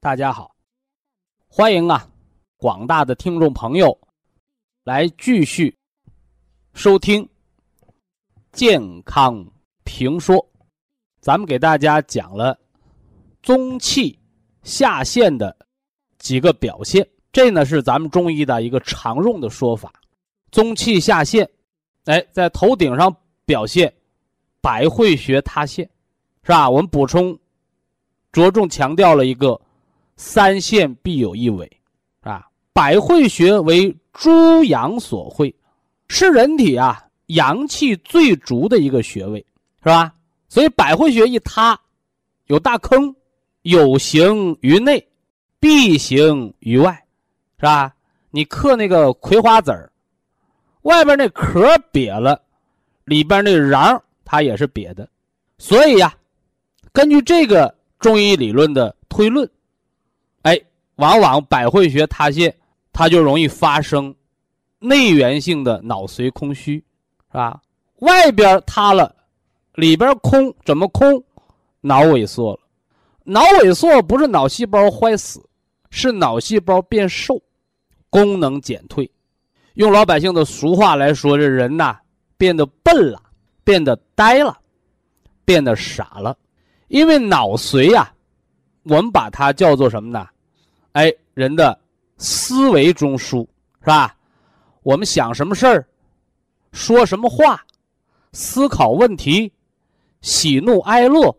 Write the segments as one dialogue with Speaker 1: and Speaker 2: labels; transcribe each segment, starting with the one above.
Speaker 1: 大家好，欢迎啊，广大的听众朋友来继续收听健康评说。咱们给大家讲了中气下陷的几个表现，这呢是咱们中医的一个常用的说法。中气下陷，哎，在头顶上表现百会穴塌陷，是吧？我们补充着重强调了一个。三线必有一尾，啊，百会穴为诸阳所会，是人体啊阳气最足的一个穴位，是吧？所以百会穴一塌，有大坑，有形于内，必形于外，是吧？你嗑那个葵花籽儿，外边那壳瘪了，里边那瓤它也是瘪的，所以呀，根据这个中医理论的推论。往往百会穴塌陷，它就容易发生内源性的脑髓空虚，是吧？外边塌了，里边空，怎么空？脑萎缩了。脑萎缩不是脑细胞坏死，是脑细胞变瘦，功能减退。用老百姓的俗话来说，这人呐变得笨了，变得呆了，变得傻了。因为脑髓呀，我们把它叫做什么呢？哎，人的思维中枢是吧？我们想什么事儿，说什么话，思考问题，喜怒哀乐，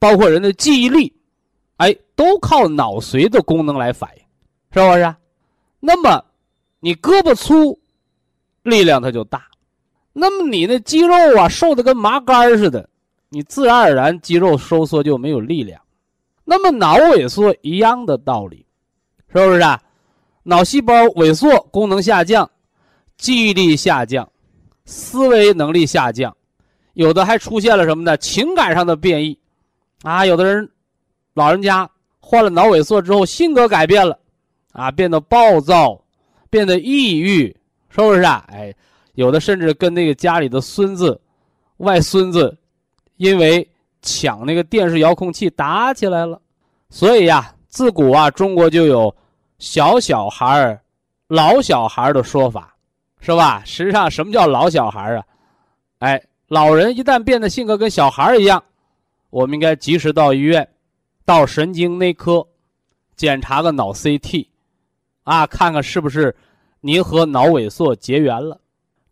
Speaker 1: 包括人的记忆力，哎，都靠脑髓的功能来反映，是不是？那么你胳膊粗，力量它就大；那么你那肌肉啊瘦的跟麻杆似的，你自然而然肌肉收缩就没有力量。那么脑萎缩一样的道理，是不是啊？脑细胞萎缩，功能下降，记忆力下降，思维能力下降，有的还出现了什么呢？情感上的变异，啊，有的人老人家患了脑萎缩之后，性格改变了，啊，变得暴躁，变得抑郁，是不是啊？哎，有的甚至跟那个家里的孙子、外孙子，因为。抢那个电视遥控器打起来了，所以呀，自古啊，中国就有小小孩儿、老小孩儿的说法，是吧？实际上，什么叫老小孩儿啊？哎，老人一旦变得性格跟小孩儿一样，我们应该及时到医院，到神经内科检查个脑 CT，啊，看看是不是您和脑萎缩结缘了。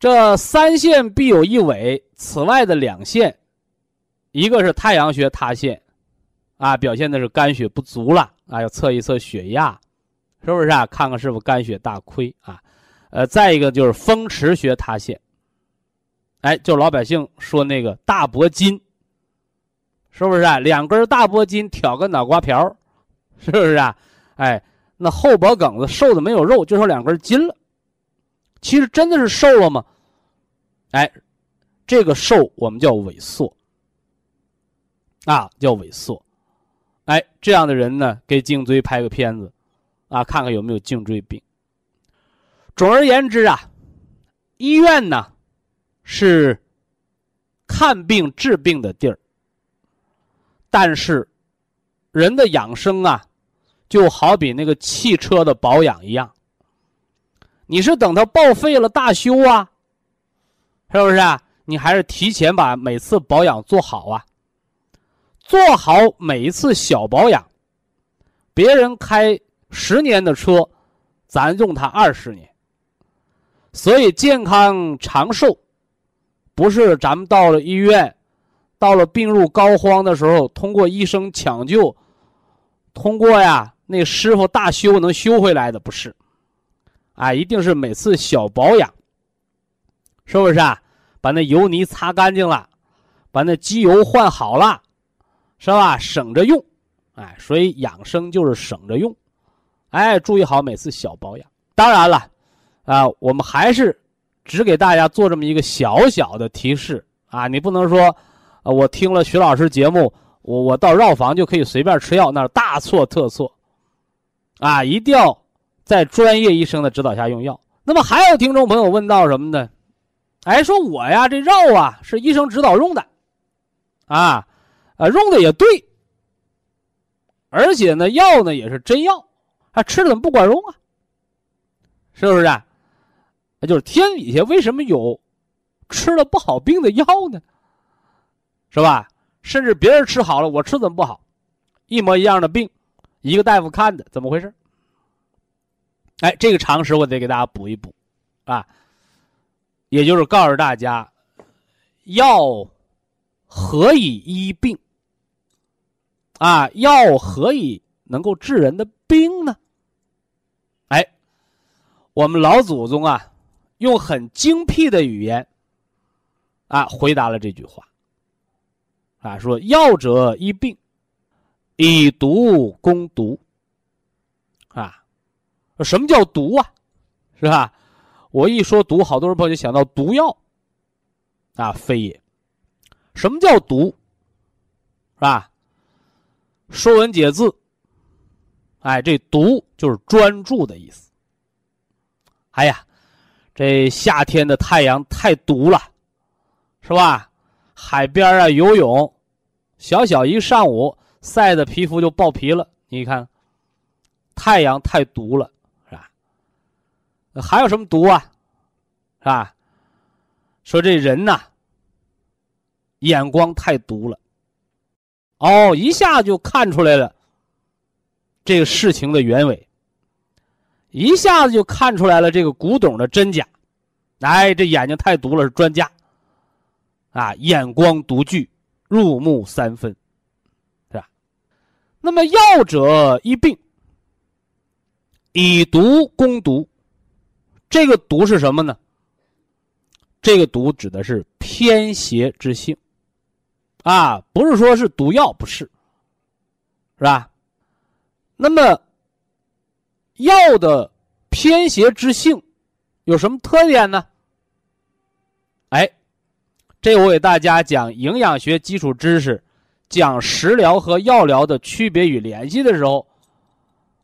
Speaker 1: 这三线必有一尾，此外的两线。一个是太阳穴塌陷，啊，表现的是肝血不足了啊，要测一测血压，是不是啊？看看是否肝血大亏啊？呃，再一个就是风池穴塌陷，哎，就老百姓说那个大脖筋，是不是啊？两根大脖筋挑个脑瓜瓢，是不是啊？哎，那后脖梗子瘦的没有肉，就剩两根筋了。其实真的是瘦了吗？哎，这个瘦我们叫萎缩。啊，叫萎缩，哎，这样的人呢，给颈椎拍个片子，啊，看看有没有颈椎病。总而言之啊，医院呢是看病治病的地儿，但是人的养生啊，就好比那个汽车的保养一样，你是等它报废了大修啊，是不是啊？你还是提前把每次保养做好啊？做好每一次小保养，别人开十年的车，咱用它二十年。所以健康长寿，不是咱们到了医院，到了病入膏肓的时候，通过医生抢救，通过呀那师傅大修能修回来的，不是。啊，一定是每次小保养，是不是啊？把那油泥擦干净了，把那机油换好了，是吧？省着用，哎，所以养生就是省着用，哎，注意好每次小保养。当然了，啊，我们还是只给大家做这么一个小小的提示啊，你不能说，啊，我听了徐老师节目，我我到药房就可以随便吃药，那大错特错，啊，一定要。在专业医生的指导下用药。那么还有听众朋友问到什么呢？哎，说我呀这药啊是医生指导用的，啊，啊用的也对，而且呢药呢也是真药，啊吃了怎么不管用啊？是不是？啊？就是天底下为什么有吃了不好病的药呢？是吧？甚至别人吃好了，我吃怎么不好？一模一样的病，一个大夫看的，怎么回事？哎，这个常识我得给大家补一补，啊，也就是告诉大家，药何以医病？啊，药何以能够治人的病呢？哎，我们老祖宗啊，用很精辟的语言，啊，回答了这句话，啊，说药者医病，以毒攻毒。啊什么叫毒啊？是吧？我一说毒，好多人朋友就想到毒药，啊，非也。什么叫毒？是吧？《说文解字》，哎，这毒就是专注的意思。哎呀，这夏天的太阳太毒了，是吧？海边啊游泳，小小一上午晒的皮肤就爆皮了。你看，太阳太毒了。是吧还有什么毒啊？是吧？说这人呐，眼光太毒了。哦，一下就看出来了这个事情的原委，一下子就看出来了这个古董的真假。哎，这眼睛太毒了，是专家啊，眼光独具，入木三分，是吧？那么药者医病，以毒攻毒。这个毒是什么呢？这个毒指的是偏邪之性，啊，不是说是毒药，不是，是吧？那么药的偏邪之性有什么特点呢？哎，这我给大家讲营养学基础知识，讲食疗和药疗的区别与联系的时候，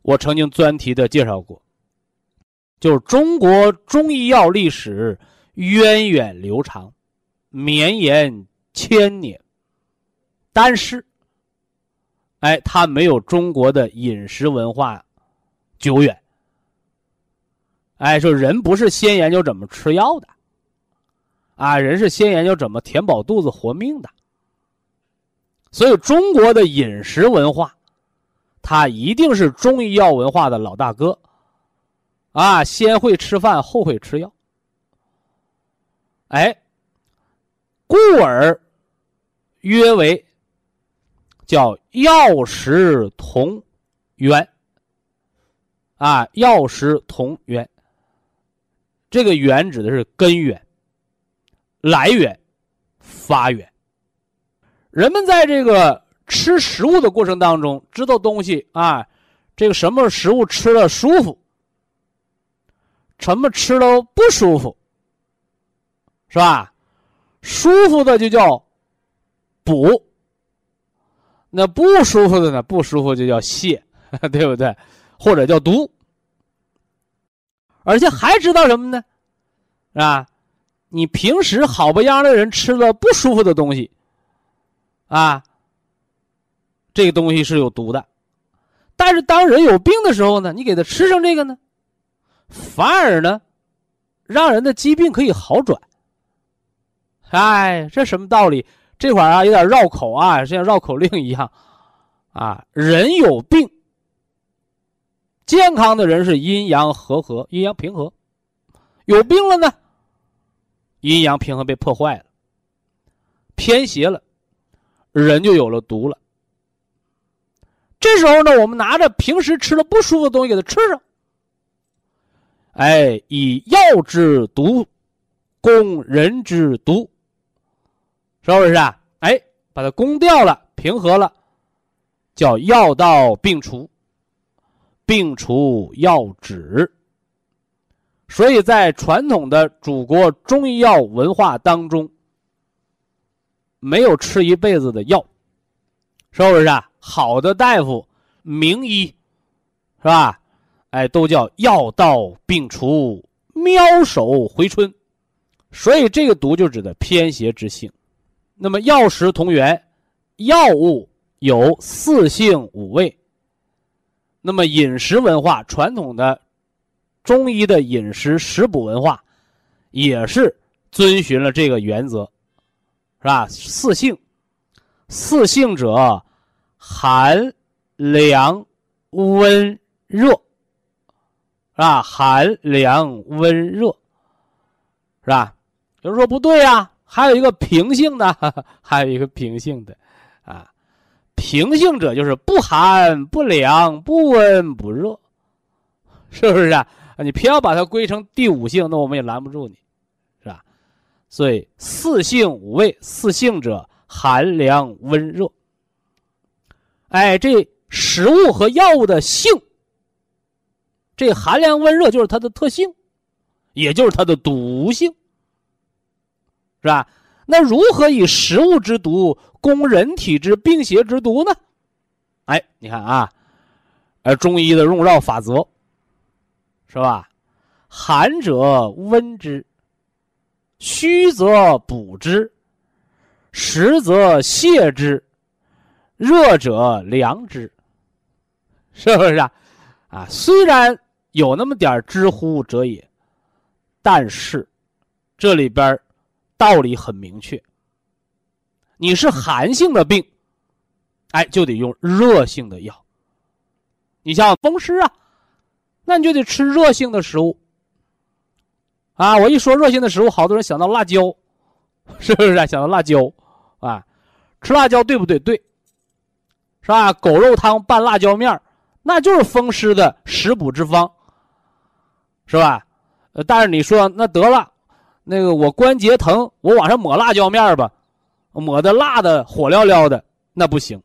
Speaker 1: 我曾经专题的介绍过。就是中国中医药历史源远流长，绵延千年，但是，哎，它没有中国的饮食文化久远。哎，说人不是先研究怎么吃药的，啊，人是先研究怎么填饱肚子活命的。所以，中国的饮食文化，它一定是中医药文化的老大哥。啊，先会吃饭，后会吃药。哎，故而约为叫药食同源。啊，药食同源，这个源指的是根源、来源、发源。人们在这个吃食物的过程当中，知道东西啊，这个什么食物吃了舒服。什么吃了不舒服，是吧？舒服的就叫补，那不舒服的呢？不舒服就叫泻，对不对？或者叫毒。而且还知道什么呢？是吧？你平时好不样的人吃了不舒服的东西，啊，这个东西是有毒的。但是当人有病的时候呢，你给他吃上这个呢？反而呢，让人的疾病可以好转。哎，这什么道理？这块儿啊有点绕口啊，像绕口令一样，啊，人有病，健康的人是阴阳和合，阴阳平和。有病了呢，阴阳平衡被破坏了，偏邪了，人就有了毒了。这时候呢，我们拿着平时吃了不舒服的东西给他吃上，哎，以药之毒攻人之毒，是不是啊？哎，把它攻掉了，平和了，叫药到病除，病除药止。所以在传统的祖国中医药文化当中，没有吃一辈子的药，是不是啊？好的大夫、名医，是吧？哎，都叫药到病除，妙手回春。所以这个毒就指的偏邪之性。那么药食同源，药物有四性五味。那么饮食文化传统的。中医的饮食食补文化，也是遵循了这个原则，是吧？四性，四性者，寒、凉、温、热，是吧？寒、凉、温、热，是吧？有人说不对呀，还有一个平性的，还有一个平性的，啊，平性者就是不寒不凉不温不热，是不是啊？你偏要把它归成第五性，那我们也拦不住你，是吧？所以四性五味，四性者寒凉温热。哎，这食物和药物的性，这寒凉温热就是它的特性，也就是它的毒性，是吧？那如何以食物之毒攻人体之病邪之毒呢？哎，你看啊，呃，中医的用药法则。是吧？寒者温之，虚则补之，实则泻之，热者凉之，是不是啊？啊，虽然有那么点知乎者也，但是这里边道理很明确。你是寒性的病，哎，就得用热性的药。你像风湿啊。那你就得吃热性的食物，啊！我一说热性的食物，好多人想到辣椒，是不是？想到辣椒，啊，吃辣椒对不对？对，是吧？狗肉汤拌辣椒面那就是风湿的食补之方，是吧？呃，但是你说那得了，那个我关节疼，我往上抹辣椒面吧，抹的辣的火燎燎的，那不行，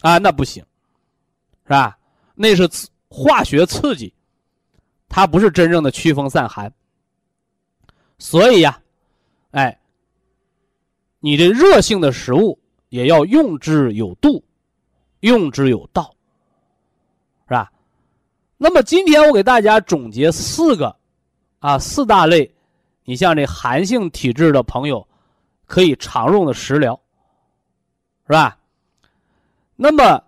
Speaker 1: 啊，那不行，是吧？那是。化学刺激，它不是真正的驱风散寒。所以呀，哎，你这热性的食物也要用之有度，用之有道，是吧？那么今天我给大家总结四个，啊，四大类，你像这寒性体质的朋友可以常用的食疗，是吧？那么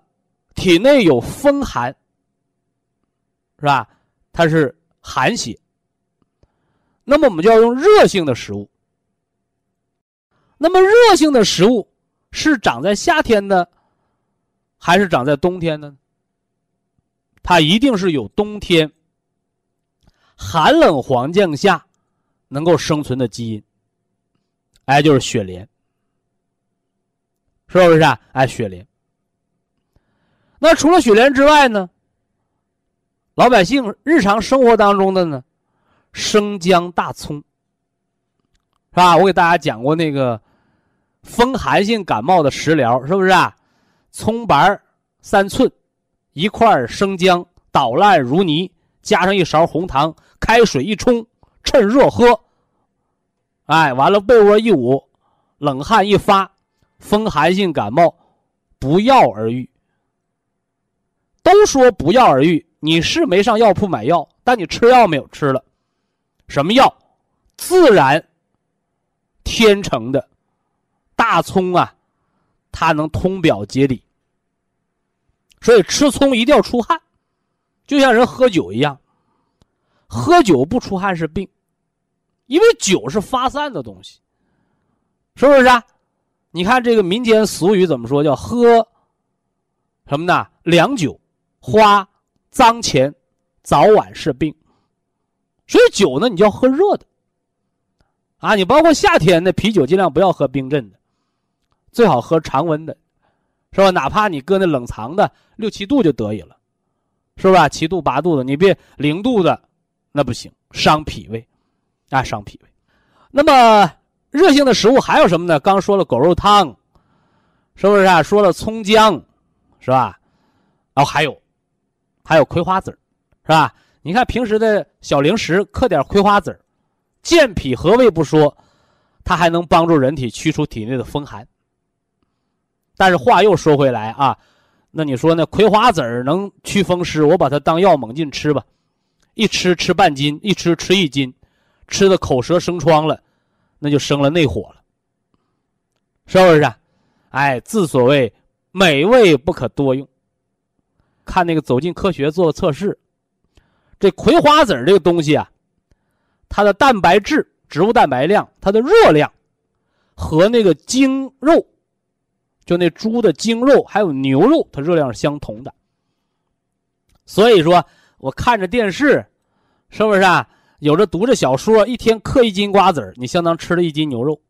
Speaker 1: 体内有风寒。是吧？它是寒邪，那么我们就要用热性的食物。那么热性的食物是长在夏天的，还是长在冬天呢？它一定是有冬天寒冷环境下能够生存的基因。哎，就是雪莲，是不是啊？哎，雪莲。那除了雪莲之外呢？老百姓日常生活当中的呢，生姜、大葱，是吧？我给大家讲过那个风寒性感冒的食疗，是不是啊？葱白三寸，一块生姜捣烂如泥，加上一勺红糖，开水一冲，趁热喝。哎，完了被窝一捂，冷汗一发，风寒性感冒不药而愈。都说不药而愈。你是没上药铺买药，但你吃药没有吃了，什么药？自然天成的大葱啊，它能通表解里，所以吃葱一定要出汗，就像人喝酒一样，喝酒不出汗是病，因为酒是发散的东西，是不是啊？你看这个民间俗语怎么说？叫喝什么呢？凉酒，花。脏钱早晚是病。所以酒呢，你就要喝热的。啊，你包括夏天的啤酒，尽量不要喝冰镇的，最好喝常温的，是吧？哪怕你搁那冷藏的六七度就得以了，是吧？七度八度的，你别零度的，那不行，伤脾胃，啊，伤脾胃。那么热性的食物还有什么呢？刚说了狗肉汤，是不是啊？说了葱姜，是吧？然后还有，还有葵花籽是吧？你看平时的小零食，嗑点葵花籽健脾和胃不说，它还能帮助人体驱除体内的风寒。但是话又说回来啊，那你说那葵花籽能驱风湿，我把它当药猛进吃吧，一吃吃半斤，一吃吃一斤，吃的口舌生疮了，那就生了内火了，是不是？啊？哎，自所谓美味不可多用。看那个走进科学做的测试，这葵花籽这个东西啊。它的蛋白质、植物蛋白量、它的热量，和那个精肉，就那猪的精肉还有牛肉，它热量是相同的。所以说，我看着电视，是不是啊？有着读着小说，一天嗑一斤瓜子你相当吃了一斤牛肉，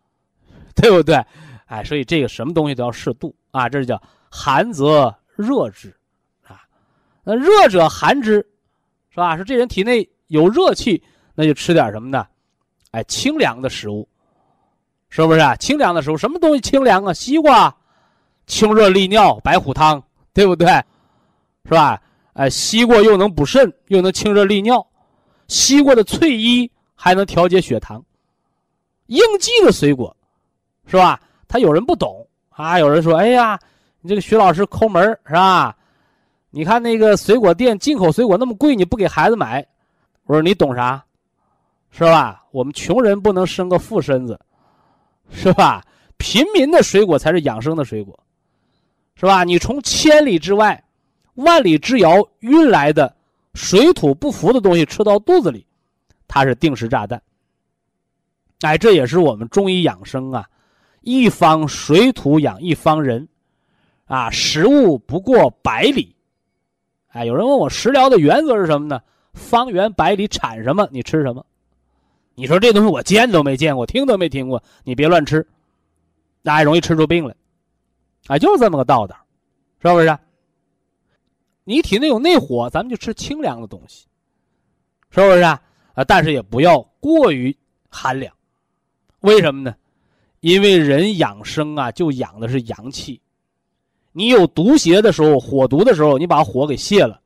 Speaker 1: 对不对？哎，所以这个什么东西都要适度啊，这叫寒则热之，啊，那热者寒之，是吧？说这人体内有热气。那就吃点什么呢？哎，清凉的食物，是不是啊？清凉的食物，什么东西清凉啊？西瓜，清热利尿，白虎汤，对不对？是吧？哎，西瓜又能补肾，又能清热利尿，西瓜的翠衣还能调节血糖。应季的水果，是吧？他有人不懂啊，有人说：“哎呀，你这个徐老师抠门是吧？你看那个水果店进口水果那么贵，你不给孩子买？”我说：“你懂啥？”是吧？我们穷人不能生个富身子，是吧？平民的水果才是养生的水果，是吧？你从千里之外、万里之遥运来的水土不服的东西吃到肚子里，它是定时炸弹。哎，这也是我们中医养生啊，一方水土养一方人，啊，食物不过百里。哎，有人问我食疗的原则是什么呢？方圆百里产什么，你吃什么。你说这东西我见都没见过，听都没听过，你别乱吃，那还容易吃出病来。啊，就是这么个道道，是不是？你体内有内火，咱们就吃清凉的东西，是不是啊？啊，但是也不要过于寒凉。为什么呢？因为人养生啊，就养的是阳气。你有毒邪的时候，火毒的时候，你把火给泄了，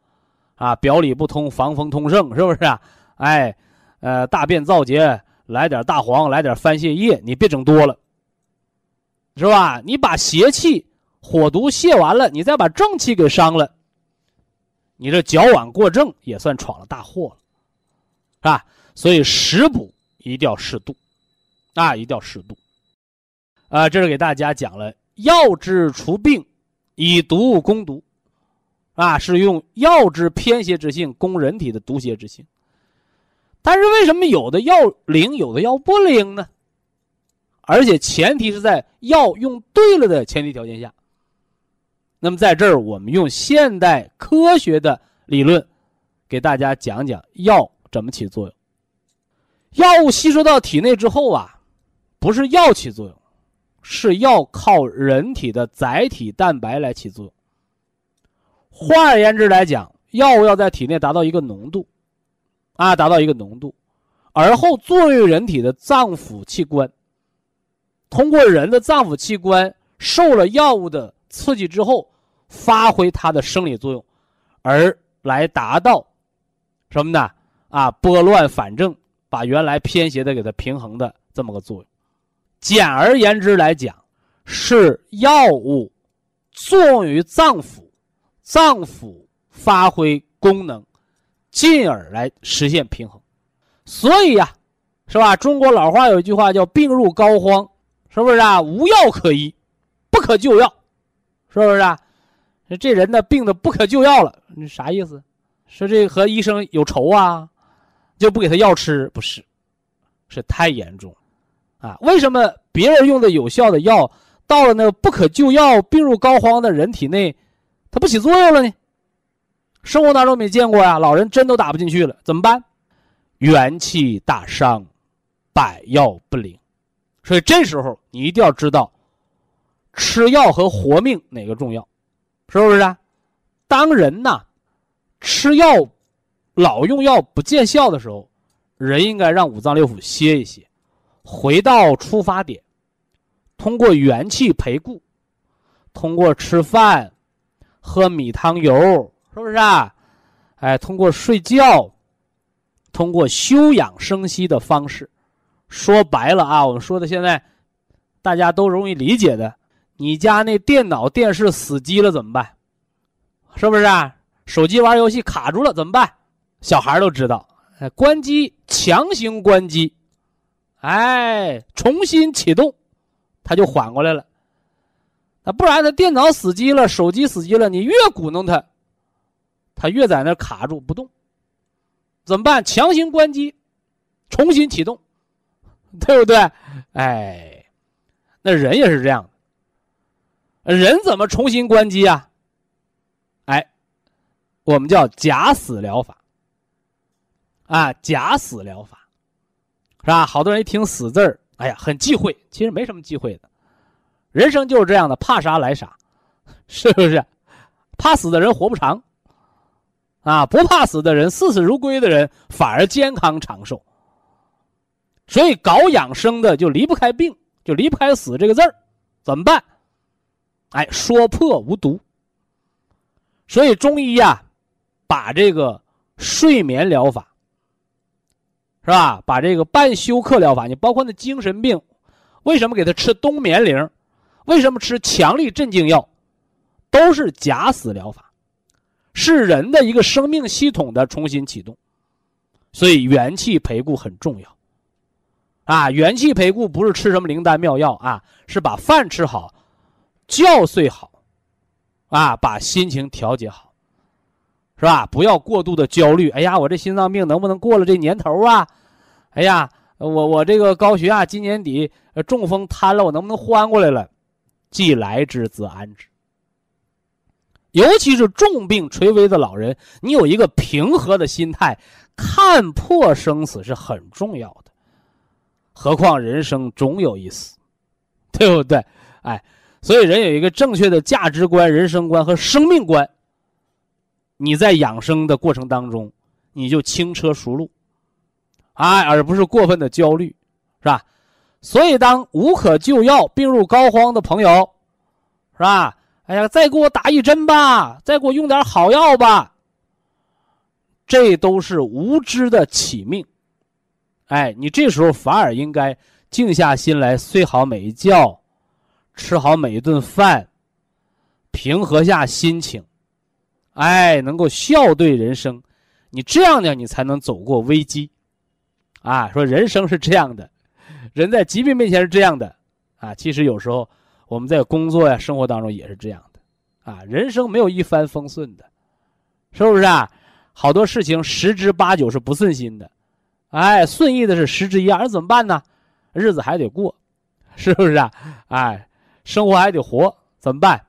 Speaker 1: 啊，表里不通，防风通圣，是不是啊？哎。呃，大便燥结，来点大黄，来点番泻叶，你别整多了，是吧？你把邪气、火毒泄完了，你再把正气给伤了，你这矫枉过正，也算闯了大祸了，是吧？所以食补一定要适度，啊，一定要适度。啊，这是给大家讲了药治除病，以毒攻毒，啊，是用药治偏邪之性，攻人体的毒邪之性。但是为什么有的药灵，有的药不灵呢？而且前提是在药用对了的前提条件下。那么在这儿，我们用现代科学的理论，给大家讲讲药怎么起作用。药物吸收到体内之后啊，不是药起作用，是要靠人体的载体蛋白来起作用。换而言之来讲，药物要在体内达到一个浓度。啊，达到一个浓度，而后作用于人体的脏腑器官。通过人的脏腑器官受了药物的刺激之后，发挥它的生理作用，而来达到什么呢？啊，拨乱反正，把原来偏邪的给它平衡的这么个作用。简而言之来讲，是药物作用于脏腑，脏腑发挥功能。进而来实现平衡，所以呀，是吧？中国老话有一句话叫“病入膏肓”，是不是啊？无药可医，不可救药，是不是啊？这人呢，病的不可救药了，你啥意思？说这和医生有仇啊？就不给他药吃？不是，是太严重，啊？为什么别人用的有效的药，到了那个不可救药、病入膏肓的人体内，它不起作用了呢？生活当中没见过呀，老人针都打不进去了，怎么办？元气大伤，百药不灵。所以这时候你一定要知道，吃药和活命哪个重要，是不是啊？当人呐，吃药老用药不见效的时候，人应该让五脏六腑歇一歇，回到出发点，通过元气培固，通过吃饭、喝米汤油，是不是啊？哎，通过睡觉，通过休养生息的方式。说白了啊，我们说的现在大家都容易理解的，你家那电脑、电视死机了怎么办？是不是啊？手机玩游戏卡住了怎么办？小孩都知道，关机，强行关机，哎，重新启动，他就缓过来了。那不然他电脑死机了，手机死机了，你越鼓弄他，他越在那卡住不动。怎么办？强行关机，重新启动。对不对？哎，那人也是这样。人怎么重新关机啊？哎，我们叫假死疗法。啊，假死疗法，是吧？好多人一听“死”字儿，哎呀，很忌讳。其实没什么忌讳的，人生就是这样的，怕啥来啥，是不是？怕死的人活不长，啊，不怕死的人，视死如归的人，反而健康长寿。所以搞养生的就离不开病，就离不开死这个字儿，怎么办？哎，说破无毒。所以中医呀，把这个睡眠疗法，是吧？把这个半休克疗法，你包括那精神病，为什么给他吃冬眠灵？为什么吃强力镇静药？都是假死疗法，是人的一个生命系统的重新启动。所以元气培固很重要。啊，元气培固不是吃什么灵丹妙药啊，是把饭吃好，觉睡好，啊，把心情调节好，是吧？不要过度的焦虑。哎呀，我这心脏病能不能过了这年头啊？哎呀，我我这个高血压今年底中风瘫了，我能不能缓过来了？既来之则安之。尤其是重病垂危的老人，你有一个平和的心态，看破生死是很重要的。何况人生总有一死，对不对？哎，所以人有一个正确的价值观、人生观和生命观。你在养生的过程当中，你就轻车熟路，哎，而不是过分的焦虑，是吧？所以，当无可救药、病入膏肓的朋友，是吧？哎呀，再给我打一针吧，再给我用点好药吧。这都是无知的起命。哎，你这时候反而应该静下心来，睡好每一觉，吃好每一顿饭，平和下心情，哎，能够笑对人生，你这样呢，你才能走过危机。啊，说人生是这样的，人在疾病面前是这样的，啊，其实有时候我们在工作呀、生活当中也是这样的，啊，人生没有一帆风顺的，是不是啊？好多事情十之八九是不顺心的。哎，顺意的是十之一二，那怎么办呢？日子还得过，是不是啊？哎，生活还得活，怎么办？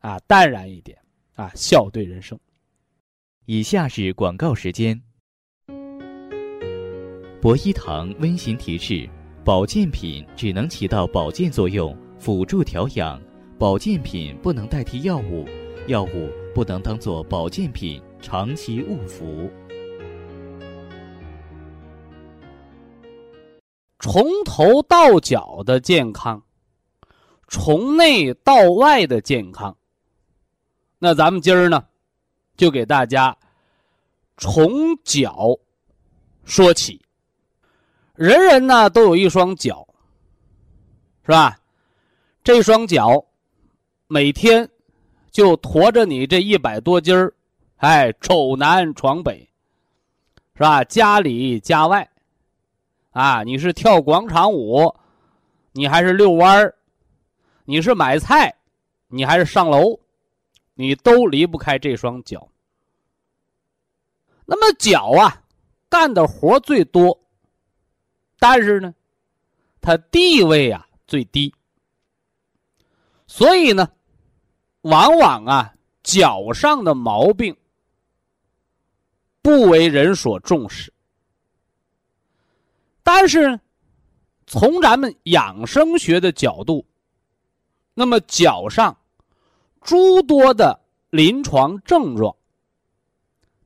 Speaker 1: 啊，淡然一点，啊，笑对人生。
Speaker 2: 以下是广告时间。博一堂温馨提示：保健品只能起到保健作用，辅助调养；保健品不能代替药物，药物不能当做保健品长期误服。
Speaker 1: 从头到脚的健康，从内到外的健康。那咱们今儿呢，就给大家从脚说起。人人呢都有一双脚，是吧？这双脚每天就驮着你这一百多斤儿，哎，走南闯北，是吧？家里家外。啊，你是跳广场舞，你还是遛弯儿，你是买菜，你还是上楼，你都离不开这双脚。那么脚啊，干的活最多，但是呢，它地位啊最低，所以呢，往往啊脚上的毛病不为人所重视。但是，从咱们养生学的角度，那么脚上诸多的临床症状，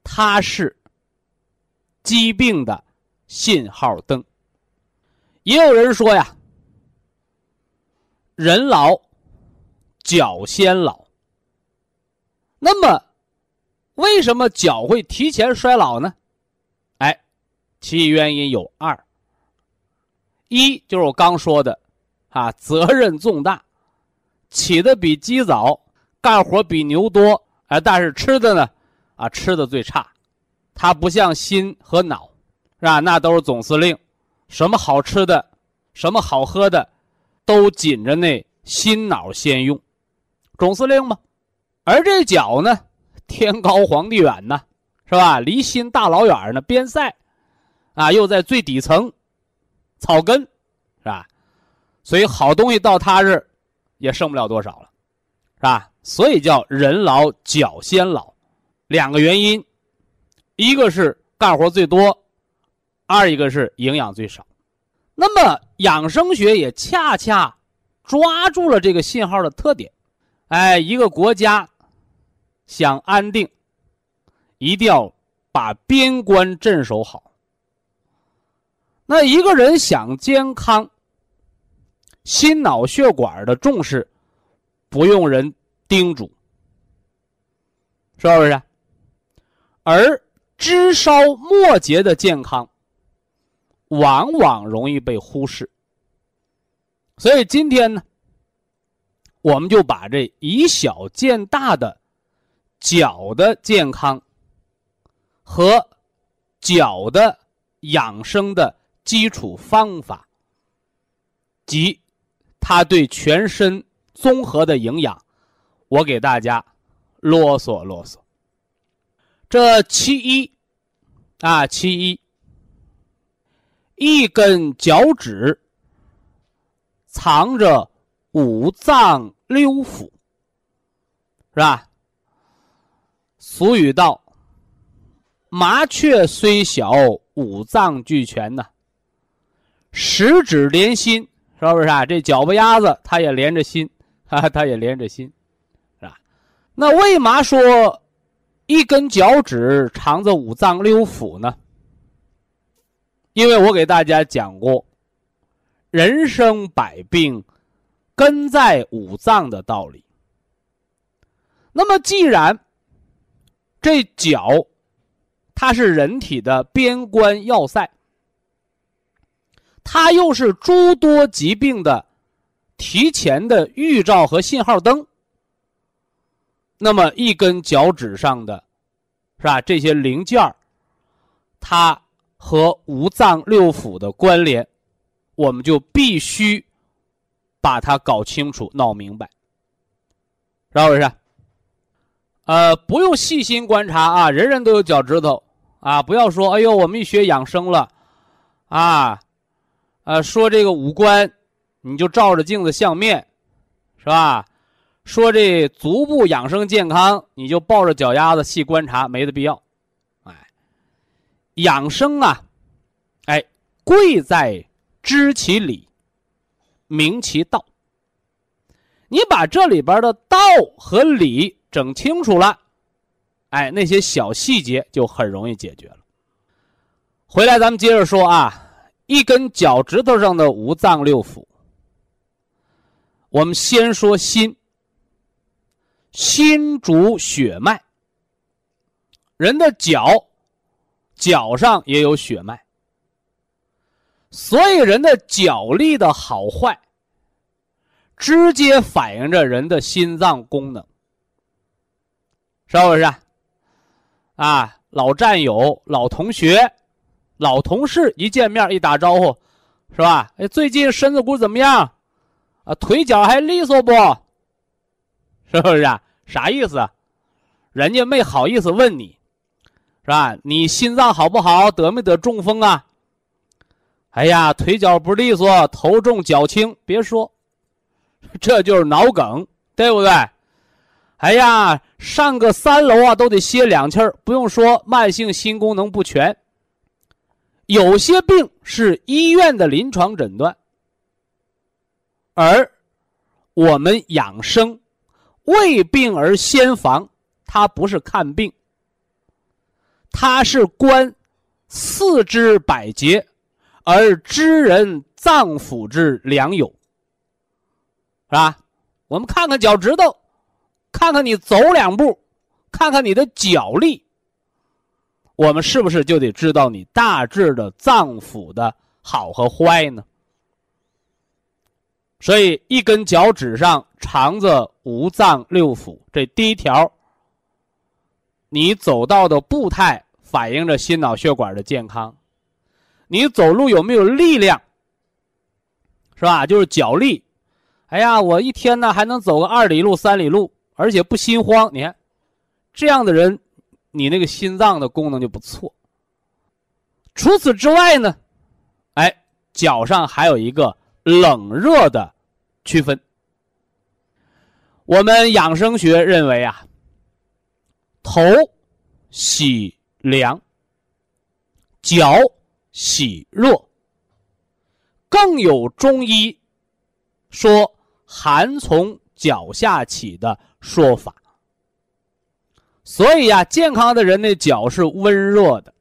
Speaker 1: 它是疾病的信号灯。也有人说呀，人老脚先老。那么，为什么脚会提前衰老呢？哎，其原因有二。一就是我刚说的，啊，责任重大，起的比鸡早，干活比牛多，哎，但是吃的呢，啊，吃的最差。它不像心和脑，是吧？那都是总司令，什么好吃的，什么好喝的，都紧着那心脑先用，总司令嘛。而这脚呢，天高皇帝远呢，是吧？离心大老远呢，边塞，啊，又在最底层，草根，是吧？所以好东西到他这，也剩不了多少了，是吧？所以叫人老脚先老，两个原因，一个是干活最多，二一个是营养最少。那么养生学也恰恰抓住了这个信号的特点，哎，一个国家。想安定，一定要把边关镇守好。那一个人想健康，心脑血管的重视不用人叮嘱，是不是？而枝梢末节的健康，往往容易被忽视。所以今天呢，我们就把这以小见大的。脚的健康和脚的养生的基础方法，及它对全身综合的营养，我给大家啰嗦啰嗦。这其一啊，其一，一根脚趾藏着五脏六腑，是吧？俗语道：“麻雀虽小，五脏俱全呐。十指连心，是不是啊？这脚巴丫子它也连着心，哈，它也连着心，是吧？那为嘛说一根脚趾长着五脏六腑呢？因为我给大家讲过，人生百病根在五脏的道理。那么既然这脚，它是人体的边关要塞，它又是诸多疾病的提前的预兆和信号灯。那么，一根脚趾上的，是吧？这些零件它和五脏六腑的关联，我们就必须把它搞清楚、闹明白，是不是？呃，不用细心观察啊，人人都有脚趾头啊！不要说，哎呦，我们一学养生了，啊，呃，说这个五官，你就照着镜子相面，是吧？说这足部养生健康，你就抱着脚丫子细观察，没的必要。哎，养生啊，哎，贵在知其理，明其道。你把这里边的道和理。整清楚了，哎，那些小细节就很容易解决了。回来咱们接着说啊，一根脚趾头上的五脏六腑，我们先说心。心主血脉，人的脚脚上也有血脉，所以人的脚力的好坏，直接反映着人的心脏功能。是不是？啊，老战友、老同学、老同事一见面一打招呼，是吧？哎，最近身子骨怎么样？啊，腿脚还利索不？是不是啊？啥意思？人家没好意思问你，是吧？你心脏好不好？得没得中风啊？哎呀，腿脚不利索，头重脚轻，别说，这就是脑梗，对不对？哎呀，上个三楼啊都得歇两气儿。不用说，慢性心功能不全。有些病是医院的临床诊断，而我们养生为病而先防，它不是看病，它是观四肢百节而知人脏腑之良友，是吧？我们看看脚趾头。看看你走两步，看看你的脚力，我们是不是就得知道你大致的脏腑的好和坏呢？所以，一根脚趾上藏着五脏六腑，这第一条，你走道的步态反映着心脑血管的健康，你走路有没有力量，是吧？就是脚力。哎呀，我一天呢还能走个二里路、三里路。而且不心慌，你看，这样的人，你那个心脏的功能就不错。除此之外呢，哎，脚上还有一个冷热的区分。我们养生学认为啊，头喜凉，脚喜热，更有中医说寒从脚下起的。说法，所以呀，健康的人的脚是温热的。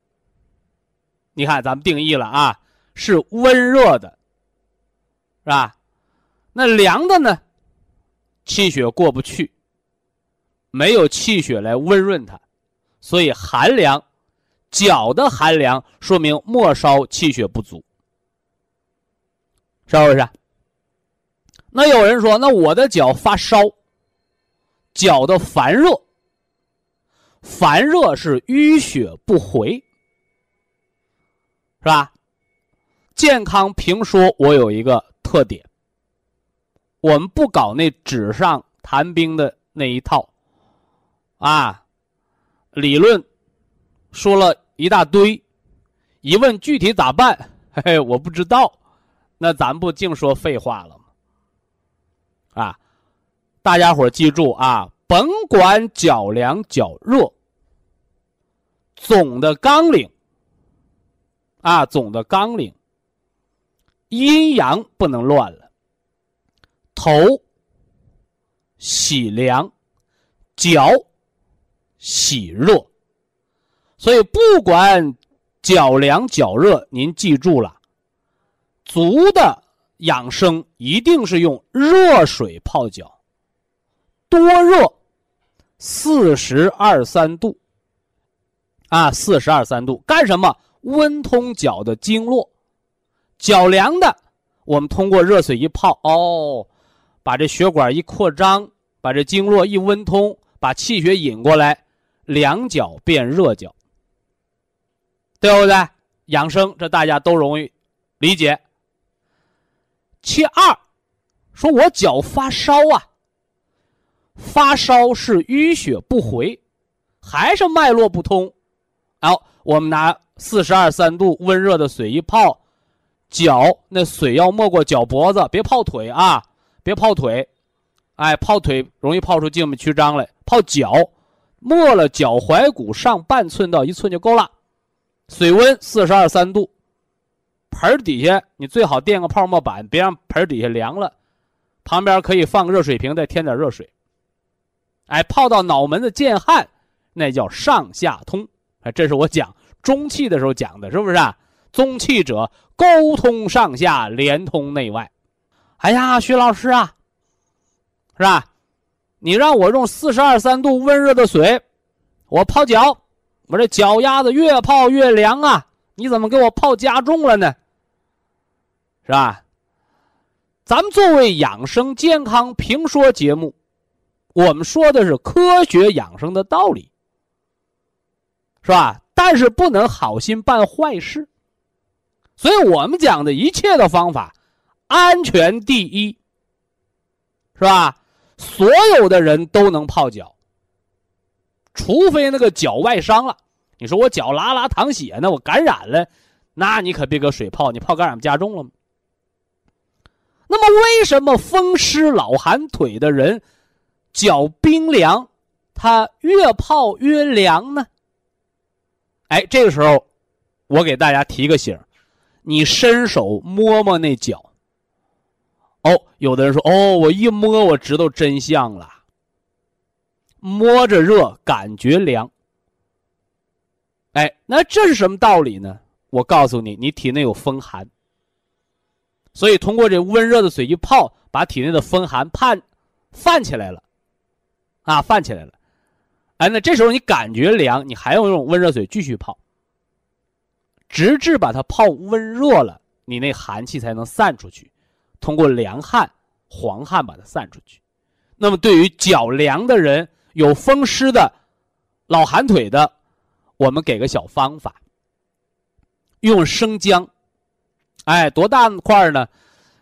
Speaker 1: 你看，咱们定义了啊，是温热的，是吧？那凉的呢？气血过不去，没有气血来温润它，所以寒凉。脚的寒凉说明末梢气血不足，是不是？那有人说，那我的脚发烧。脚的烦热，烦热是淤血不回，是吧？健康评说，我有一个特点，我们不搞那纸上谈兵的那一套，啊，理论说了一大堆，一问具体咋办？嘿嘿，我不知道，那咱不净说废话了吗？啊？大家伙记住啊，甭管脚凉脚热，总的纲领啊，总的纲领，阴阳不能乱了。头喜凉，脚喜热，所以不管脚凉脚热，您记住了，足的养生一定是用热水泡脚。多热，四十二三度，啊，四十二三度干什么？温通脚的经络，脚凉的，我们通过热水一泡，哦，把这血管一扩张，把这经络一温通，把气血引过来，凉脚变热脚，对不对？养生这大家都容易理解。其二，说我脚发烧啊。发烧是淤血不回，还是脉络不通？好，我们拿四十二三度温热的水一泡，脚那水要没过脚脖子，别泡腿啊，别泡腿，哎，泡腿容易泡出静脉曲张来。泡脚，没了脚踝骨上半寸到一寸就够了。水温四十二三度，盆底下你最好垫个泡沫板，别让盆底下凉了。旁边可以放个热水瓶，再添点热水。哎，泡到脑门子见汗，那叫上下通。哎，这是我讲中气的时候讲的，是不是啊？中气者，沟通上下，连通内外。哎呀，徐老师啊，是吧？你让我用四十二三度温热的水，我泡脚，我这脚丫子越泡越凉啊！你怎么给我泡加重了呢？是吧？咱们作为养生健康评说节目。我们说的是科学养生的道理，是吧？但是不能好心办坏事，所以我们讲的一切的方法，安全第一，是吧？所有的人都能泡脚，除非那个脚外伤了。你说我脚拉拉淌血呢，我感染了，那你可别搁水泡，你泡感染不加重了吗？那么为什么风湿老寒腿的人？脚冰凉，它越泡越凉呢？哎，这个时候，我给大家提个醒你伸手摸摸那脚。哦，有的人说，哦，我一摸我知道真相了。摸着热，感觉凉。哎，那这是什么道理呢？我告诉你，你体内有风寒，所以通过这温热的水一泡，把体内的风寒判泛起来了，啊，泛起来了。哎，那这时候你感觉凉，你还要用温热水继续泡，直至把它泡温热了，你那寒气才能散出去，通过凉汗、黄汗把它散出去。那么，对于脚凉的人、有风湿的、老寒腿的，我们给个小方法。用生姜，哎，多大块呢？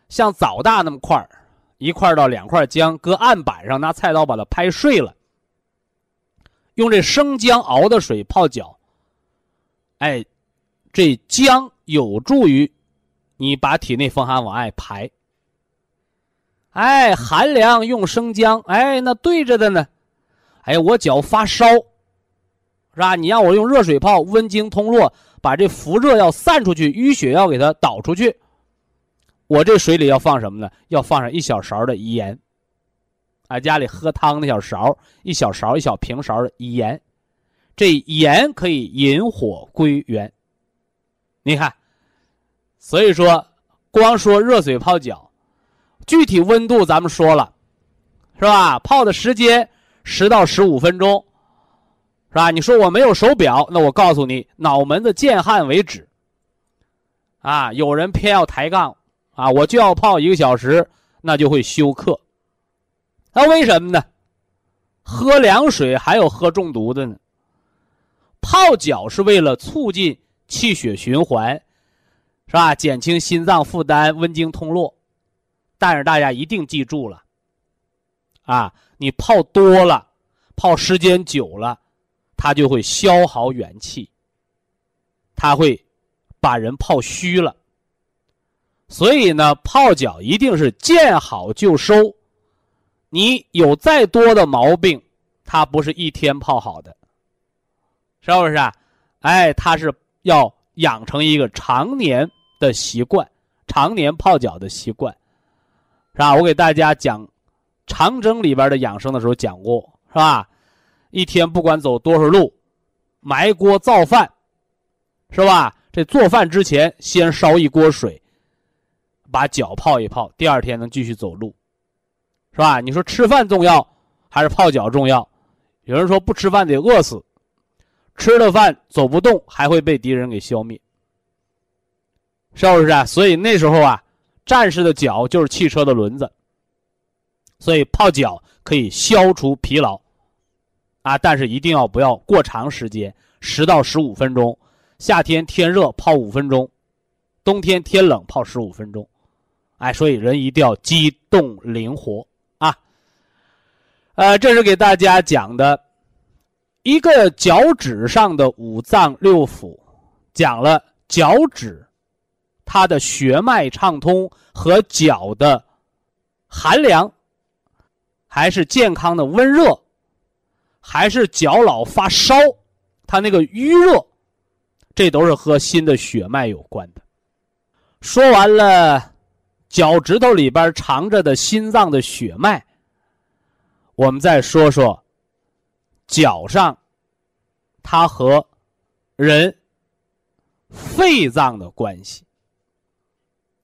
Speaker 1: 像枣大那么块儿一块到两块姜，搁案板上，拿菜刀把它拍碎了。用这生姜熬的水泡脚，哎，这姜有助于你把体内风寒往外排。哎，寒凉用生姜，哎，那对着的呢。哎，我脚发烧，是吧？你让我用热水泡，温经通络。把这伏热要散出去，淤血要给它导出去。我这水里要放什么呢？要放上一小勺的盐。啊，家里喝汤那小勺，一小勺一小平勺的盐，这盐可以引火归元。你看，所以说，光说热水泡脚，具体温度咱们说了，是吧？泡的时间十到十五分钟。是吧？你说我没有手表，那我告诉你，脑门子见汗为止。啊，有人偏要抬杠，啊，我就要泡一个小时，那就会休克。那为什么呢？喝凉水还有喝中毒的呢。泡脚是为了促进气血循环，是吧？减轻心脏负担，温经通络。但是大家一定记住了，啊，你泡多了，泡时间久了。它就会消耗元气，它会把人泡虚了。所以呢，泡脚一定是见好就收。你有再多的毛病，它不是一天泡好的，是不是啊？哎，它是要养成一个常年的习惯，常年泡脚的习惯，是吧？我给大家讲长征里边的养生的时候讲过，是吧？一天不管走多少路，埋锅造饭，是吧？这做饭之前先烧一锅水，把脚泡一泡，第二天能继续走路，是吧？你说吃饭重要还是泡脚重要？有人说不吃饭得饿死，吃了饭走不动还会被敌人给消灭，是不是啊？所以那时候啊，战士的脚就是汽车的轮子，所以泡脚可以消除疲劳。啊，但是一定要不要过长时间，十到十五分钟。夏天天热泡五分钟，冬天天冷泡十五分钟。哎，所以人一定要机动灵活啊。呃，这是给大家讲的一个脚趾上的五脏六腑，讲了脚趾它的血脉畅通和脚的寒凉，还是健康的温热。还是脚老发烧，它那个淤热，这都是和心的血脉有关的。说完了脚趾头里边藏着的心脏的血脉，我们再说说脚上它和人肺脏的关系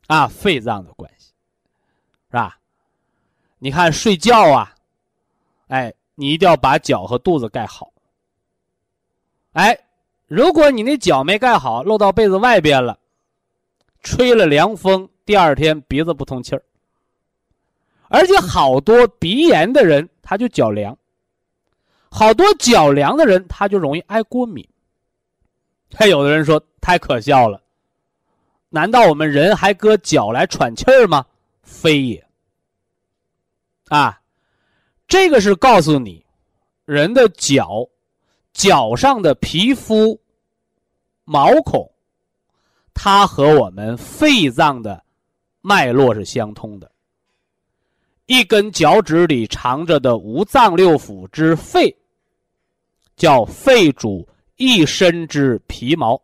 Speaker 1: 啊，肺脏的关系是吧？你看睡觉啊，哎。你一定要把脚和肚子盖好。哎，如果你那脚没盖好，露到被子外边了，吹了凉风，第二天鼻子不通气儿。而且好多鼻炎的人他就脚凉，好多脚凉的人他就容易爱过敏。还有的人说太可笑了，难道我们人还搁脚来喘气儿吗？非也。啊。这个是告诉你，人的脚，脚上的皮肤、毛孔，它和我们肺脏的脉络是相通的。一根脚趾里藏着的五脏六腑之肺，叫肺主一身之皮毛。